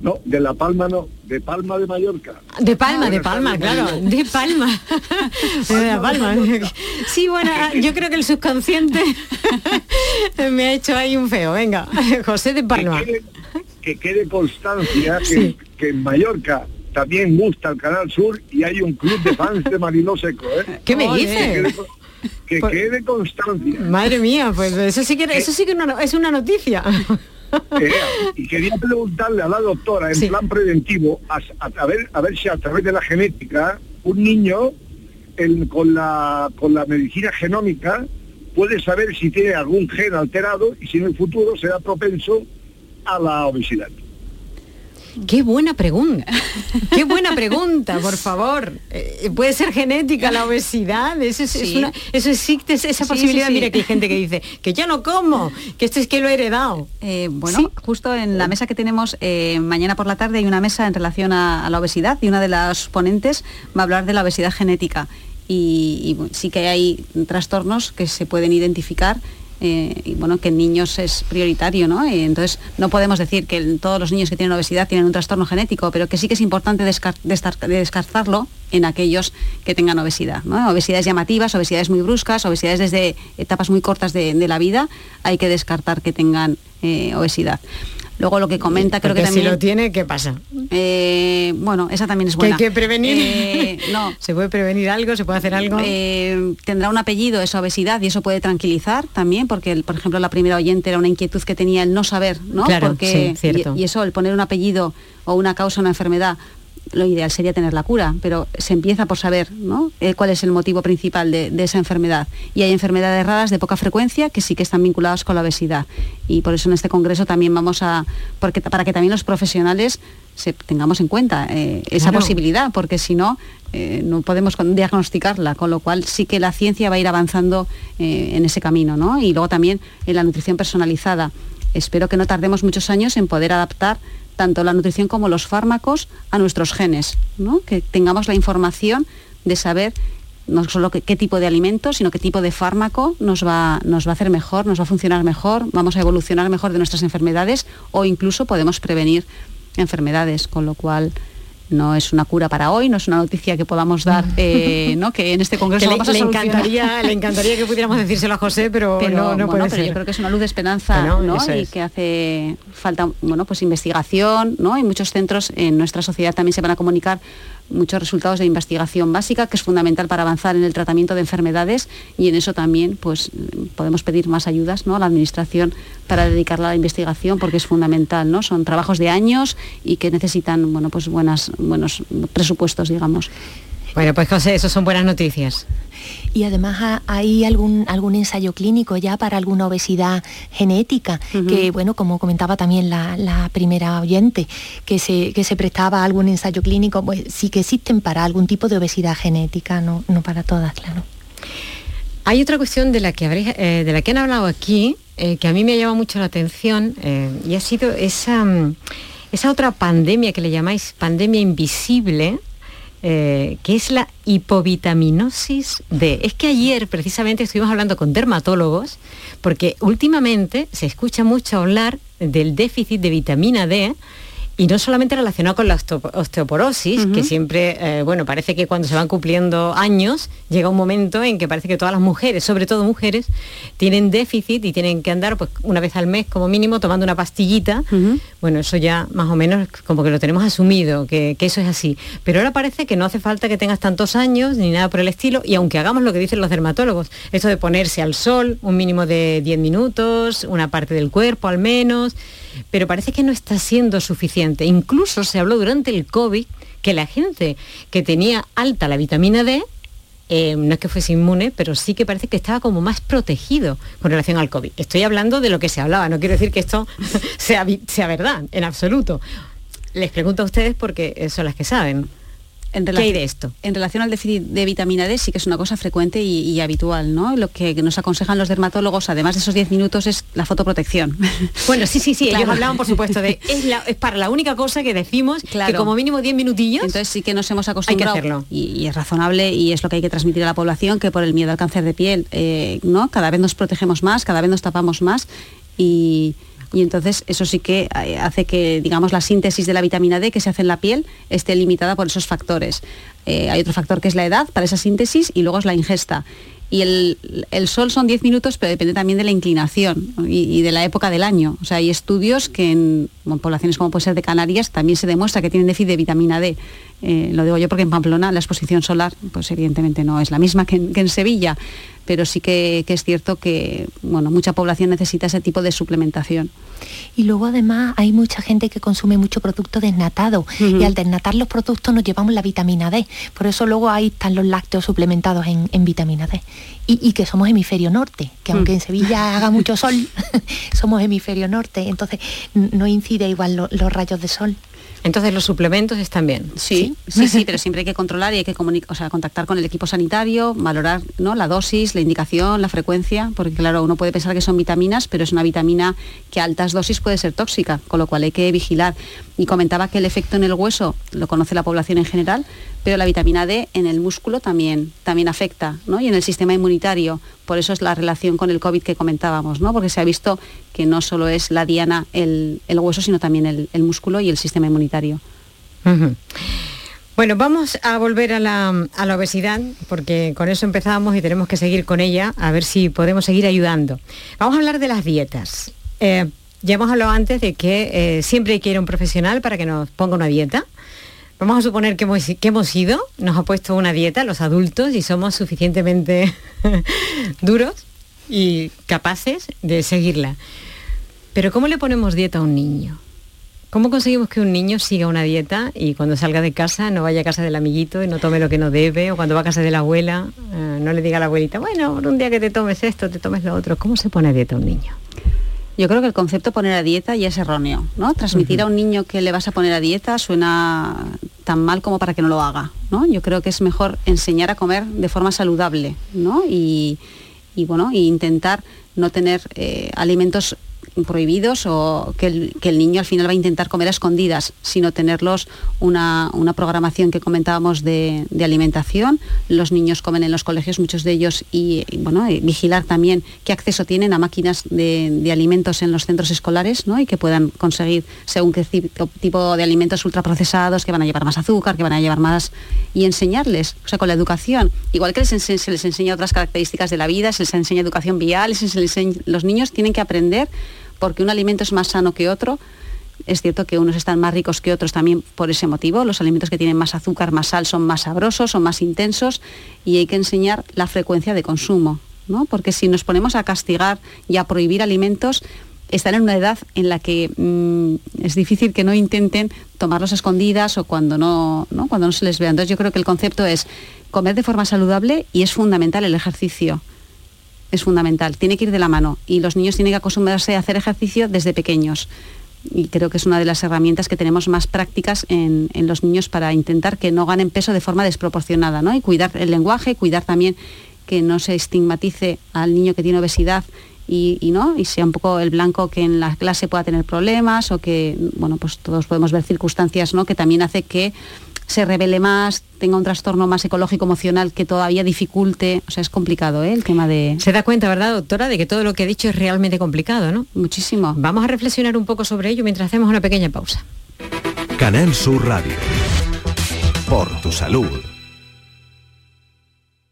S12: No, de La Palma no, de Palma de Mallorca.
S1: De Palma, de Palma, claro, de Palma. de La Palma. Sí, bueno, yo creo que el subconsciente me ha hecho ahí un feo. Venga, José de Palma.
S12: Que quede, constancia que, en Mallorca también gusta el Canal Sur y hay un club de fans de Marino Seco. ¿eh?
S1: ¿Qué me dices?
S12: Que, quede, constancia.
S1: Madre mía, pues eso sí que, eso sí que es una noticia.
S12: y quería preguntarle a la doctora en plan preventivo a, ver, a ver si a través de la genética un niño con, la, con la medicina genómica puede saber si tiene algún gen alterado y si en el futuro será propenso a la obesidad.
S1: Qué buena pregunta. Qué buena pregunta, por favor. Eh, puede ser genética la obesidad. Eso, es, eso existe, esa posibilidad. Mira que hay gente que dice que yo no como, que esto es que lo he heredado.
S9: Eh, bueno, justo en la mesa que tenemos eh, mañana por la tarde hay una mesa en relación a, la obesidad y una de las ponentes va a hablar de la obesidad genética. Y, y sí que hay trastornos que se pueden identificar eh, y bueno, que en niños es prioritario, ¿no? Entonces no podemos decir que todos los niños que tienen obesidad tienen un trastorno genético, pero que sí que es importante descartarlo en aquellos que tengan obesidad. Obesidades llamativas, obesidades muy bruscas, obesidades desde etapas muy cortas de, la vida, hay que descartar que tengan eh, obesidad. Luego lo que comenta, creo que también...
S1: si lo tiene, ¿qué pasa?
S9: Eh, bueno, esa también es buena.
S1: ¿Que hay que prevenir? Eh, no. ¿Se puede prevenir algo? ¿Se puede hacer algo?
S9: Eh, tendrá un apellido, esa obesidad, y eso puede tranquilizar también, porque, por ejemplo, la primera oyente era una inquietud que tenía el no saber, ¿no?
S1: Claro, porque, cierto.
S9: Y, y, eso, el poner un apellido o una causa, una enfermedad, lo ideal sería tener la cura, pero se empieza por saber eh, cuál es el motivo principal de, esa enfermedad. Y hay enfermedades raras de poca frecuencia que sí que están vinculadas con la obesidad. Y por eso en este congreso también vamos a, porque, para que también los profesionales se, tengamos en cuenta eh, esa posibilidad, porque si no, eh, no podemos diagnosticarla, con lo cual sí que la ciencia va a ir avanzando en ese camino. Y luego también en la nutrición personalizada. Espero que no tardemos muchos años en poder adaptar tanto la nutrición como los fármacos a nuestros genes, que tengamos la información de saber no solo qué, tipo de alimento, sino qué tipo de fármaco nos va, nos va a hacer mejor, nos va a funcionar mejor, vamos a evolucionar mejor de nuestras enfermedades o incluso podemos prevenir enfermedades, con lo cual no es una cura para hoy, no es una noticia que podamos dar, eh, ¿no? que en este congreso
S1: le, le encantaría, le encantaría que pudiéramos decírselo a José, pero, no, no puede ser.
S9: yo creo que es una luz de esperanza ¿no? y que hace falta bueno, pues investigación, ¿no? y muchos centros en nuestra sociedad también se van a comunicar muchos resultados de investigación básica, que es fundamental para avanzar en el tratamiento de enfermedades y en eso también pues, podemos pedir más ayudas ¿no? a la Administración para dedicarla a la investigación porque es fundamental. ¿no? Son trabajos de años y que necesitan bueno, pues buenas, buenos presupuestos, digamos.
S1: Bueno, pues José, eso son buenas noticias.
S10: Y además hay algún, algún ensayo clínico ya para alguna obesidad genética, que bueno, como comentaba también la, primera oyente, que se, que se prestaba algún ensayo clínico, pues sí que existen para algún tipo de obesidad genética, no, no para todas, claro.
S1: Hay otra cuestión de la que, eh, de la que han hablado aquí, eh, que a mí me ha llamado mucho la atención, eh, y ha sido esa, mm, esa otra pandemia que le llamáis pandemia invisible, que es la hipovitaminosis D. Es que ayer precisamente estuvimos hablando con dermatólogos, porque últimamente se escucha mucho hablar del déficit de vitamina D y no solamente relacionado con la osteoporosis, que siempre, eh, bueno, parece que cuando se van cumpliendo años, llega un momento en que parece que todas las mujeres, sobre todo mujeres, tienen déficit y tienen que andar pues una vez al mes como mínimo tomando una pastillita. Bueno, eso ya más o menos como que lo tenemos asumido, que, eso es así. Pero ahora parece que no hace falta que tengas tantos años ni nada por el estilo, y aunque hagamos lo que dicen los dermatólogos, eso de ponerse al sol un mínimo de 10 minutos, una parte del cuerpo al menos, pero parece que no está siendo suficiente. Incluso se habló durante el COVID que la gente que tenía alta la vitamina D, eh, no es que fuese inmune, pero sí que parece que estaba como más protegido con relación al COVID. Estoy hablando de lo que se hablaba, no quiero decir que esto sea, sea verdad, en absoluto. Les pregunto a ustedes porque son las que saben.
S9: En
S1: ¿Qué hay de esto?
S9: En relación al déficit de vitamina D sí que es una cosa frecuente y, habitual, ¿no? Lo que nos aconsejan los dermatólogos, además de esos 10 minutos, es la fotoprotección.
S1: Bueno, sí, sí, sí, ellos hablaban, por supuesto, de es, para la única cosa que decimos que como mínimo 10 minutillos.
S9: Entonces sí que nos hemos acostumbrado. Hay que hacerlo. Y, es razonable y es lo que hay que transmitir a la población, que por el miedo al cáncer de piel, eh, ¿no? Cada vez nos protegemos más, cada vez nos tapamos más y y entonces eso sí que eh, hace que, digamos, la síntesis de la vitamina D que se hace en la piel esté limitada por esos factores. Eh, hay otro factor que es la edad para esa síntesis y luego es la ingesta. Y el, sol son 10 minutos, pero depende también de la inclinación y, de la época del año. O sea, hay estudios que en, poblaciones como puede ser de Canarias también se demuestra que tienen déficit de vitamina D. Eh, lo digo yo porque en Pamplona la exposición solar, pues evidentemente no es la misma que en Sevilla pero sí que, es cierto que bueno, mucha población necesita ese tipo de suplementación.
S10: Y luego además hay mucha gente que consume mucho producto desnatado y al desnatar los productos nos llevamos la vitamina D. Por eso luego ahí están los lácteos suplementados en, vitamina D. Y, que somos hemisferio norte, que aunque en Sevilla haga mucho sol, somos hemisferio norte, entonces no incide igual los rayos de sol.
S1: Entonces los suplementos están bien.
S9: Sí, sí, sí, pero siempre hay que controlar y hay que o sea, contactar con el equipo sanitario, valorar ¿no? la dosis, la indicación, la frecuencia, porque claro, uno puede pensar que son vitaminas, pero es una vitamina que a altas dosis puede ser tóxica, con lo cual hay que vigilar. Y comentaba que el efecto en el hueso lo conoce la población en general, pero la vitamina D en el músculo también, también afecta, ¿no? Y en el sistema inmunitario. Por eso es la relación con el COVID que comentábamos, ¿no? Porque se ha visto que no solo es la diana el, hueso, sino también el, músculo y el sistema inmunitario.
S1: Bueno, vamos a volver a la, obesidad, porque con eso empezábamos y tenemos que seguir con ella, a ver si podemos seguir ayudando. Vamos a hablar de las dietas. Eh, ya hemos hablado antes de que eh, siempre hay que ir a un profesional para que nos ponga una dieta. Vamos a suponer que hemos, que hemos ido, nos ha puesto una dieta los adultos y somos suficientemente duros y capaces de seguirla. Pero ¿cómo le ponemos dieta a un niño? ¿Cómo conseguimos que un niño siga una dieta y cuando salga de casa no vaya a casa del amiguito y no tome lo que no debe? O cuando va a casa de la abuela eh, no le diga a la abuelita, bueno, un día que te tomes esto, te tomes lo otro. ¿Cómo se pone dieta a un niño?
S9: Yo creo que el concepto poner a dieta ya es erróneo, ¿no? Transmitir a un niño que le vas a poner a dieta suena tan mal como para que no lo haga, ¿no? Yo creo que es mejor enseñar a comer de forma saludable, ¿no? Y, bueno, e intentar no tener eh, alimentos prohibidos o que el, niño al final va a intentar comer a escondidas, sino tenerlos una, programación que comentábamos de, alimentación. Los niños comen en los colegios, muchos de ellos, y, bueno, vigilar también qué acceso tienen a máquinas de, alimentos en los centros escolares ¿no? y que puedan conseguir según qué tipo de alimentos ultraprocesados que van a llevar más azúcar, que van a llevar más y enseñarles, o sea, con la educación, igual que se les enseña otras características de la vida, se les enseña educación vial, los niños tienen que aprender porque un alimento es más sano que otro. Es cierto que unos están más ricos que otros también por ese motivo. Los alimentos que tienen más azúcar, más sal, son más sabrosos, son más intensos y hay que enseñar la frecuencia de consumo, ¿no? Porque si nos ponemos a castigar y a prohibir alimentos, están en una edad en la que mm, es difícil que no intenten tomarlos a escondidas o cuando no, cuando no se les vea. Entonces yo creo que el concepto es comer de forma saludable y es fundamental el ejercicio. Es fundamental, tiene que ir de la mano. Y los niños tienen que acostumbrarse a hacer ejercicio desde pequeños. Y creo que es una de las herramientas que tenemos más prácticas en, los niños para intentar que no ganen peso de forma desproporcionada, ¿no? Y cuidar el lenguaje, cuidar también que no se estigmatice al niño que tiene obesidad y, no y sea un poco el blanco que en la clase pueda tener problemas o que bueno pues todos podemos ver circunstancias no que también hace que se revele más, tenga un trastorno más ecológico emocional que todavía dificulte, o sea, es complicado ¿eh? el tema de...
S1: Se da cuenta, ¿verdad, doctora, de que todo lo que he dicho es realmente complicado, ¿no?
S9: Muchísimo.
S1: Vamos a reflexionar un poco sobre ello mientras hacemos una pequeña pausa.
S3: Canal Sur Radio. Por tu salud.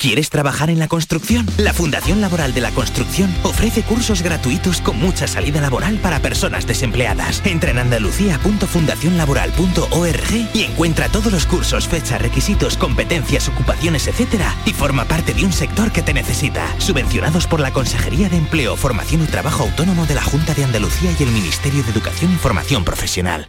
S13: ¿Quieres trabajar en la construcción? La Fundación Laboral de la Construcción ofrece cursos gratuitos con mucha salida laboral para personas desempleadas. Entra en andalucía.fundacionlaboral.org y encuentra todos los cursos, fechas, requisitos, competencias, ocupaciones, etc. y forma parte de un sector que te necesita. Subvencionados por la Consejería de Empleo, Formación y Trabajo Autónomo de la Junta de Andalucía y el Ministerio de Educación y Formación Profesional.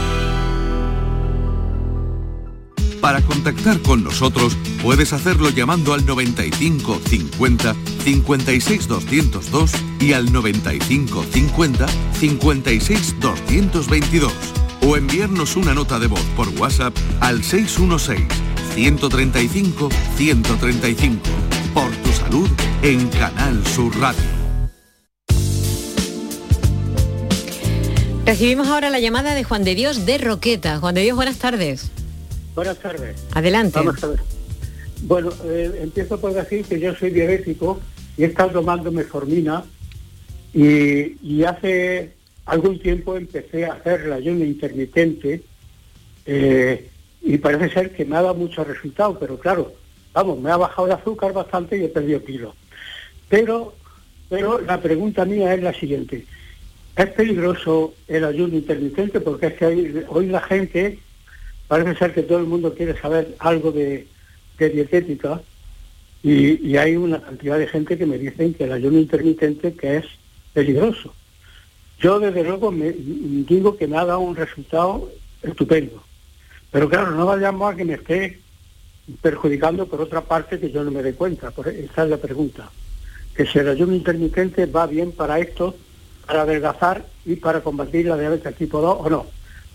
S3: Para contactar con nosotros puedes hacerlo llamando al 95 50 56 202 y al 95 50 56 222 o enviarnos una nota de voz por WhatsApp al 616 135 135. Por tu salud en Canal Sur Radio.
S1: Recibimos ahora la llamada de Juan de Dios de Roqueta. Juan de Dios, buenas tardes.
S14: Buenas tardes.
S1: Adelante.
S14: Vamos a ver. Bueno, eh, empiezo por decir que yo soy diabético y he estado tomando meformina y, hace algún tiempo empecé a hacer la ayuno intermitente eh, y parece ser que me ha dado mucho resultado, pero claro, vamos, me ha bajado el azúcar bastante y he perdido kilos. Pero, pero la pregunta mía es la siguiente. ¿Es peligroso el ayuno intermitente? Porque es que hoy la gente parece ser que todo el mundo quiere saber algo de, dietética y, hay una cantidad de gente que me dicen que el ayuno intermitente que es peligroso. Yo desde luego me digo que me ha dado un resultado estupendo. Pero claro, no vayamos a que me esté perjudicando por otra parte que yo no me doy cuenta. Por, esa es la pregunta. Que si el ayuno intermitente va bien para esto, para adelgazar y para combatir la diabetes tipo 2 o no.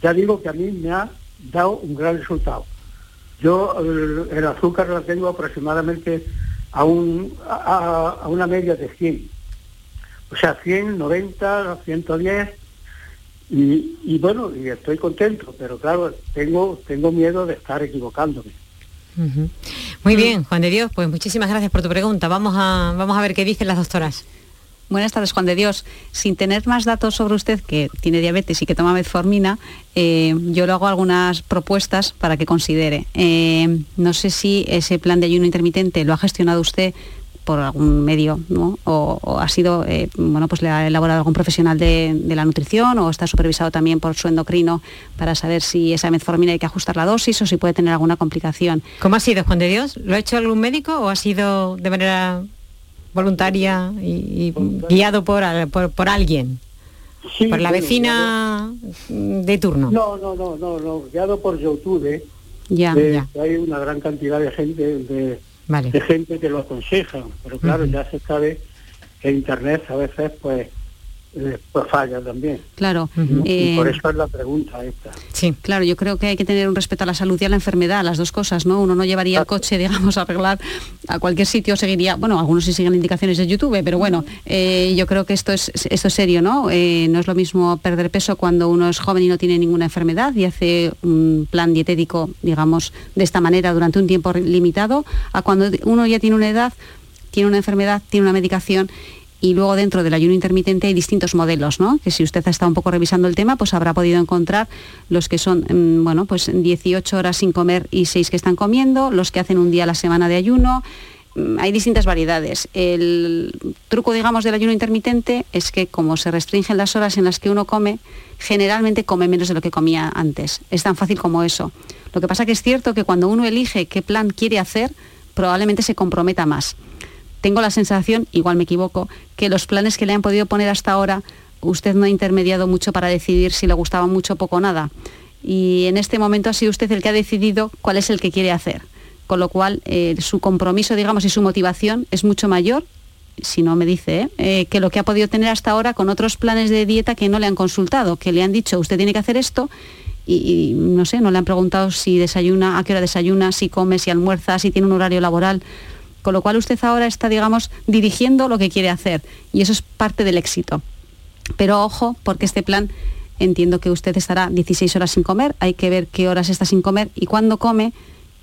S14: Ya digo que a mí me ha dado un gran resultado. Yo el, azúcar la tengo aproximadamente a, un, a, a, una media de 100. O sea, 100, 90, 110 y, bueno, y estoy contento, pero claro, tengo, tengo miedo de estar equivocándome.
S1: Muy bien, Juan de Dios, pues muchísimas gracias por tu pregunta. Vamos a, vamos a ver qué dicen las doctoras.
S9: Buenas tardes, Juan de Dios. Sin tener más datos sobre usted, que tiene diabetes y que toma metformina, eh, yo le hago algunas propuestas para que considere. Eh, no sé si ese plan de ayuno intermitente lo ha gestionado usted por algún medio, ¿no? o, ha sido, eh, bueno, pues le ha elaborado algún profesional de, la nutrición o está supervisado también por su endocrino para saber si esa metformina hay que ajustar la dosis o si puede tener alguna complicación.
S1: ¿Cómo ha sido, Juan de Dios? ¿Lo ha hecho algún médico o ha sido de manera voluntaria y, guiado por, por, alguien? ¿Por la vecina de turno?
S14: No, no, no, no, no, guiado por YouTube.
S1: Ya,
S14: ya. Hay una gran cantidad de gente de de gente que lo aconseja, pero claro, ya se sabe que Internet a veces pues pues falla también.
S9: Claro.
S14: y por eh, eso es la pregunta esta.
S9: Sí, claro, yo creo que hay que tener un respeto a la salud y a la enfermedad, las dos cosas, ¿no? Uno no llevaría el coche, digamos, a arreglar a cualquier sitio, seguiría, bueno, algunos sí siguen indicaciones de YouTube, pero bueno, eh, yo creo que esto es, esto es serio, ¿no? Eh, no es lo mismo perder peso cuando uno es joven y no tiene ninguna enfermedad y hace un plan dietético, digamos, de esta manera durante un tiempo limitado, a cuando uno ya tiene una edad, tiene una enfermedad, tiene una medicación y luego dentro del ayuno intermitente hay distintos modelos, ¿no? Que si usted ha estado un poco revisando el tema, pues habrá podido encontrar los que son, mm, bueno, pues 18 horas sin comer y 6 que están comiendo, los que hacen un día a la semana de ayuno. Mm, hay distintas variedades. El truco, digamos, del ayuno intermitente es que como se restringen las horas en las que uno come, generalmente come menos de lo que comía antes. Es tan fácil como eso. Lo que pasa que es cierto que cuando uno elige qué plan quiere hacer, probablemente se comprometa más tengo la sensación, igual me equivoco, que los planes que le han podido poner hasta ahora, usted no ha intermediado mucho para decidir si le gustaba mucho o poco nada. Y en este momento ha sido usted el que ha decidido cuál es el que quiere hacer. Con lo cual, eh, su compromiso, digamos, y su motivación es mucho mayor, si no me dice, ¿eh? Eh, que lo que ha podido tener hasta ahora con otros planes de dieta que no le han consultado, que le han dicho, usted tiene que hacer esto, y, no sé, no le han preguntado si desayuna, a qué hora desayuna, si come, si almuerza, si tiene un horario laboral con lo cual usted ahora está, digamos, dirigiendo lo que quiere hacer y eso es parte del éxito. Pero ojo, porque este plan entiendo que usted estará 16 horas sin comer, hay que ver qué horas está sin comer y cuándo come,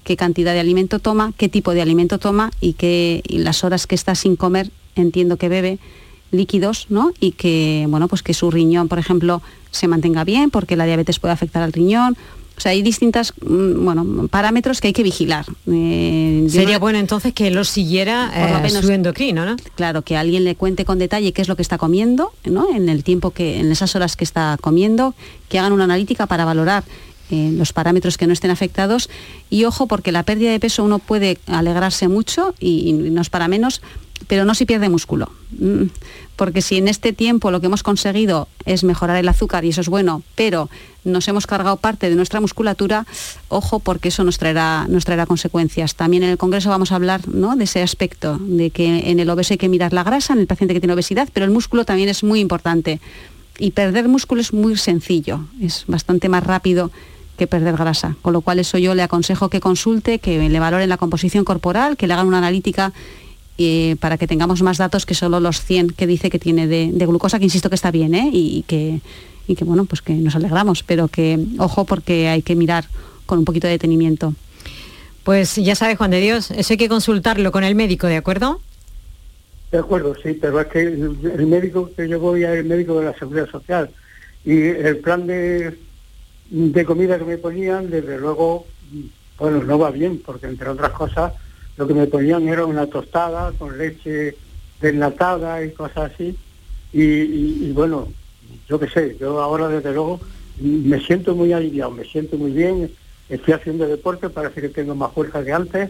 S9: qué cantidad de alimento toma, qué tipo de alimento toma y, qué, las horas que está sin comer, entiendo que bebe líquidos, ¿no? Y que, bueno, pues que su riñón, por ejemplo, se mantenga bien, porque la diabetes puede afectar al riñón, o sea, hay distintos mm, bueno, parámetros que hay que vigilar.
S1: Eh, Sería bueno entonces que lo siguiera eh, su endocrino, ¿no?
S9: Claro, que alguien le cuente con detalle qué es lo que está comiendo, ¿no? En el tiempo que, en esas horas que está comiendo, que hagan una analítica para valorar eh, los parámetros que no estén afectados y ojo porque la pérdida de peso uno puede alegrarse mucho y, y no es para menos, pero no si pierde músculo. Mm, porque si en este tiempo lo que hemos conseguido es mejorar el azúcar y eso es bueno, pero nos hemos cargado parte de nuestra musculatura, ojo porque eso nos traerá, nos traerá consecuencias. También en el Congreso vamos a hablar ¿no? de ese aspecto, de que en el obeso hay que mirar la grasa, en el paciente que tiene obesidad, pero el músculo también es muy importante. Y perder músculo es muy sencillo, es bastante más rápido que perder grasa. Con lo cual eso yo le aconsejo que consulte, que le valoren la composición corporal, que le hagan una analítica eh, para que tengamos más datos que solo los 100 que dice que tiene de, glucosa, que insisto que está bien, ¿eh? y, que, y que bueno, pues que nos alegramos, pero que ojo porque hay que mirar con un poquito de detenimiento.
S1: Pues ya sabe Juan de Dios, eso hay que consultarlo con el médico, ¿de acuerdo?
S14: De acuerdo, sí, pero es que el, médico que yo voy es el médico de la Seguridad Social y el plan de, de comida que me ponían, desde luego, bueno, no va bien, porque entre otras cosas lo que me ponían era una tostada con leche desnatada y cosas así. Y, bueno, yo qué sé, yo ahora desde luego me siento muy aliviado, me siento muy bien, estoy haciendo deporte, parece que tengo más fuerza que antes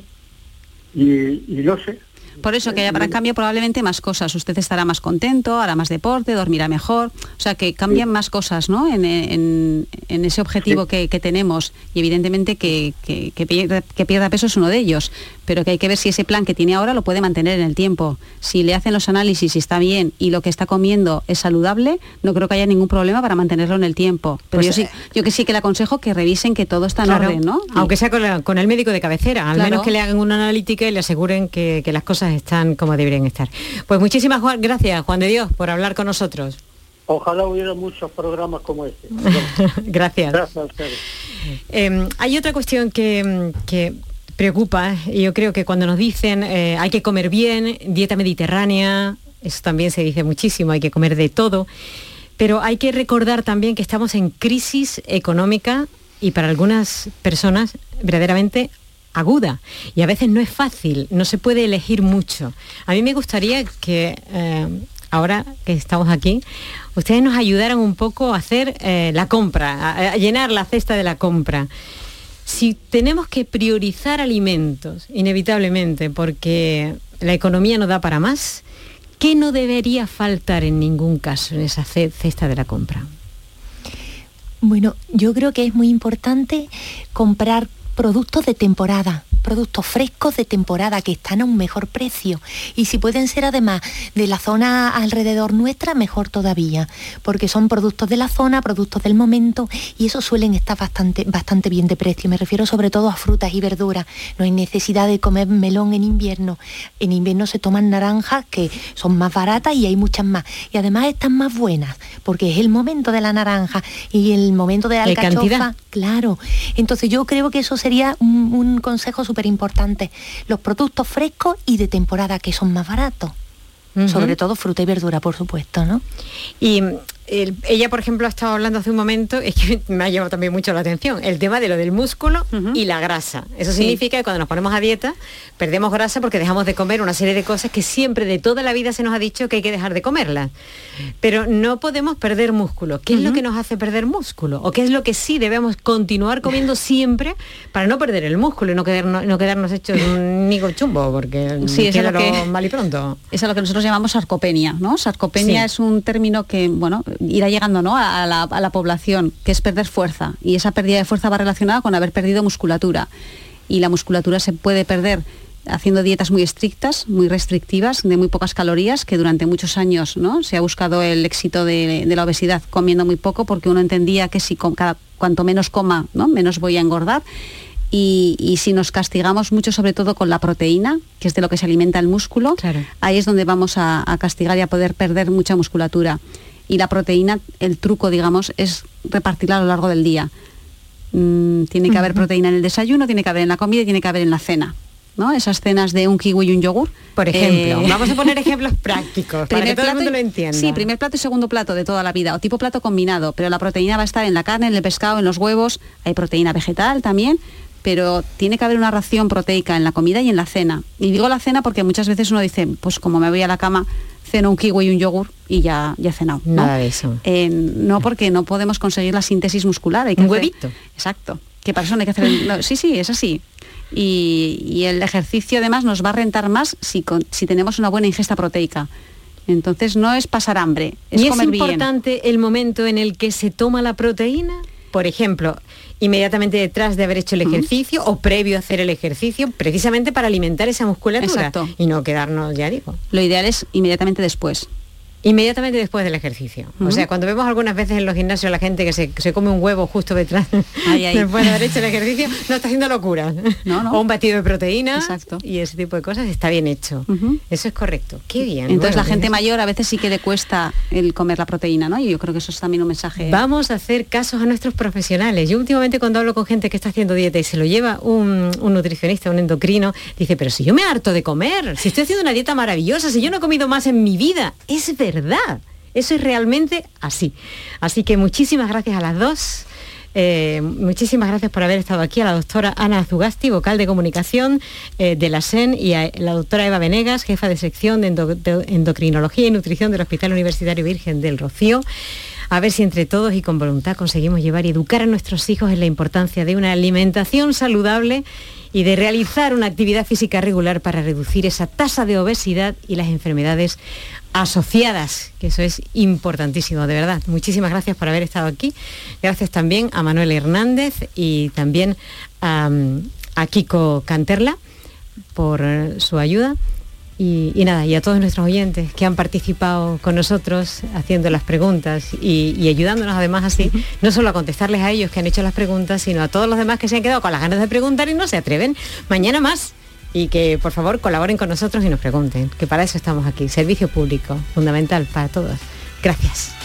S14: y, y no sé,
S9: Por eso que habrá cambio probablemente más cosas. Usted estará más contento, hará más deporte, dormirá mejor. O sea que cambian más cosas ¿no? en, en- en ese objetivo que, que tenemos. Y evidentemente que, que pierda peso es uno de ellos. Pero que hay que ver si ese plan que tiene ahora lo puede mantener en el tiempo. Si le hacen los análisis y está bien y lo que está comiendo es saludable, no creo que haya ningún problema para mantenerlo en el tiempo. Pero
S1: Pues,
S9: yo sí,
S1: eh,
S9: yo que sí que le aconsejo que revisen que todo está en
S1: Claro,
S9: orden, ¿no?
S1: Aunque sea con, la- con el médico de cabecera, al
S9: Claro.
S1: menos que le hagan una analítica y le aseguren que, que las cosas están como deberían estar. Pues muchísimas Juan- gracias, Juan de Dios, por hablar con nosotros.
S14: Ojalá hubiera muchos programas como este.
S1: gracias.
S14: Gracias a ustedes.
S1: Eh, hay otra cuestión que, que preocupa, yo creo que cuando nos dicen eh, hay que comer bien, dieta mediterránea, eso también se dice muchísimo, hay que comer de todo, pero hay que recordar también que estamos en crisis económica y para algunas personas verdaderamente aguda y a veces no es fácil, no se puede elegir mucho. A mí me gustaría que eh, ahora que estamos aquí, ustedes nos ayudaran un poco a hacer eh, la compra, a llenar la cesta de la compra. Si tenemos que priorizar alimentos, inevitablemente, porque la economía no da para más, ¿qué no debería faltar en ningún caso en esa ce- cesta de la compra?
S10: Bueno, yo creo que es muy importante comprar productos de temporada, productos frescos de temporada que están a un mejor precio. Y si pueden ser además de la zona alrededor nuestra, mejor todavía, porque son productos de la zona, productos del momento y esos suelen estar bastante, bastante bien de precio. Me refiero sobre todo a frutas y verduras. No hay necesidad de comer melón en invierno. En invierno se toman naranjas que son más baratas y hay muchas más. Y además están más buenas, porque es el momento de la naranja y el momento de la
S1: ¿Hay
S10: alcachofa.
S1: cantidad?
S10: Claro. Entonces yo creo que eso sería un, un consejo súper importante. Los productos frescos y de temporada que son más baratos. Sobre todo fruta y verdura, por supuesto, ¿no?
S1: Y el- ella, por ejemplo, ha estado hablando hace un momento, es que me ha llamado también mucho la atención, el tema de lo del músculo y la grasa. Eso
S9: Sí.
S1: significa que cuando nos ponemos a dieta, perdemos grasa porque dejamos de comer una serie de cosas que siempre de toda la vida se nos ha dicho que hay que dejar de comerlas. Pero no podemos perder músculo. ¿Qué es lo que nos hace perder músculo? ¿O qué es lo que sí debemos continuar comiendo siempre para no perder el músculo y no quedarnos, no quedarnos hechos un nigo chumbo? Porque
S9: Sí, eso es lo que-
S1: mal y pronto.
S9: Es a lo que nosotros llamamos sarcopenia, ¿no? Sarcopenia
S1: Sí.
S9: es un término que, bueno, irá llegando ¿no? a, la, a la población, que es perder fuerza. Y esa pérdida de fuerza va relacionada con haber perdido musculatura. Y la musculatura se puede perder haciendo dietas muy estrictas, muy restrictivas, de muy pocas calorías, que durante muchos años ¿no? se ha buscado el éxito de, de la obesidad comiendo muy poco, porque uno entendía que si con cada, cuanto menos coma, ¿no? menos voy a engordar. Y, y si nos castigamos mucho, sobre todo con la proteína, que es de lo que se alimenta el músculo, ahí es donde vamos a, a castigar y a poder perder mucha musculatura. Y la proteína, el truco, digamos, es repartirla a lo largo del día. Mm, tiene que haber proteína en el desayuno, tiene que haber en la comida y tiene que haber en la cena. ¿no? Esas cenas de un kiwi y un yogur.
S1: Por ejemplo,
S9: Eh,
S1: vamos a poner ejemplos prácticos para que todo el mundo
S9: y-
S1: lo entienda.
S9: Sí, primer plato y segundo plato de toda la vida, o tipo plato combinado, pero la proteína va a estar en la carne, en el pescado, en los huevos, hay proteína vegetal también, pero tiene que haber una ración proteica en la comida y en la cena. Y digo la cena porque muchas veces uno dice, pues como me voy a la cama, ceno un kiwi y un yogur y ya, ya he cenado. ¿no?
S1: Nada de eso.
S9: Eh, no porque no podemos conseguir la síntesis muscular. Hay que
S1: Un
S9: hacer-
S1: huevito.
S9: Exacto. Que para eso no hay que hacer... no, sí, sí, es así. Y, y el ejercicio además nos va a rentar más si, con- si tenemos una buena ingesta proteica. Entonces no es pasar hambre, es
S1: ¿Y es
S9: bien.
S1: importante el momento en el que se toma la proteína? Por ejemplo, inmediatamente detrás de haber hecho el ejercicio o previo a hacer el ejercicio, precisamente para alimentar esa musculatura
S9: Exacto.
S1: y no quedarnos, ya digo.
S9: Lo ideal es inmediatamente después.
S1: Inmediatamente después del ejercicio. O sea, cuando vemos algunas veces en los gimnasios la gente que se, se come un huevo justo detrás,
S9: Ay, ay.
S1: después de haber hecho el ejercicio, no está haciendo locuras.
S9: No, no.
S1: O un batido de proteína y ese tipo de cosas está bien hecho. Eso es correcto. Qué bien.
S9: Entonces
S1: Bueno,
S9: la gente
S1: pues-
S9: mayor a veces sí que le cuesta el comer la proteína, ¿no? Y yo creo que eso es también un mensaje.
S1: Vamos a hacer casos a nuestros profesionales. Yo últimamente cuando hablo con gente que está haciendo dieta y se lo lleva un, un nutricionista, un endocrino, dice, pero si yo me harto de comer, si estoy haciendo una dieta maravillosa, si yo no he comido más en mi vida, es verdad. Eso es realmente así. Así que muchísimas gracias a las dos. Eh, muchísimas gracias por haber estado aquí a la doctora Ana Azugasti, vocal de comunicación eh, de la SEN, y a la doctora Eva Venegas, jefa de sección de, de endocrinología y nutrición del Hospital Universitario Virgen del Rocío. A ver si entre todos y con voluntad conseguimos llevar y educar a nuestros hijos en la importancia de una alimentación saludable y de realizar una actividad física regular para reducir esa tasa de obesidad y las enfermedades asociadas, que eso es importantísimo, de verdad. Muchísimas gracias por haber estado aquí. Gracias también a Manuel Hernández y también a, a Kiko Canterla por su ayuda. Y, nada, y a todos nuestros oyentes que han participado con nosotros haciendo las preguntas y, ayudándonos además así, no solo a contestarles a ellos que han hecho las preguntas, sino a todos los demás que se han quedado con las ganas de preguntar y no se atreven. Mañana más y que por favor colaboren con nosotros y nos pregunten, que para eso estamos aquí. Servicio público, fundamental para todos. Gracias.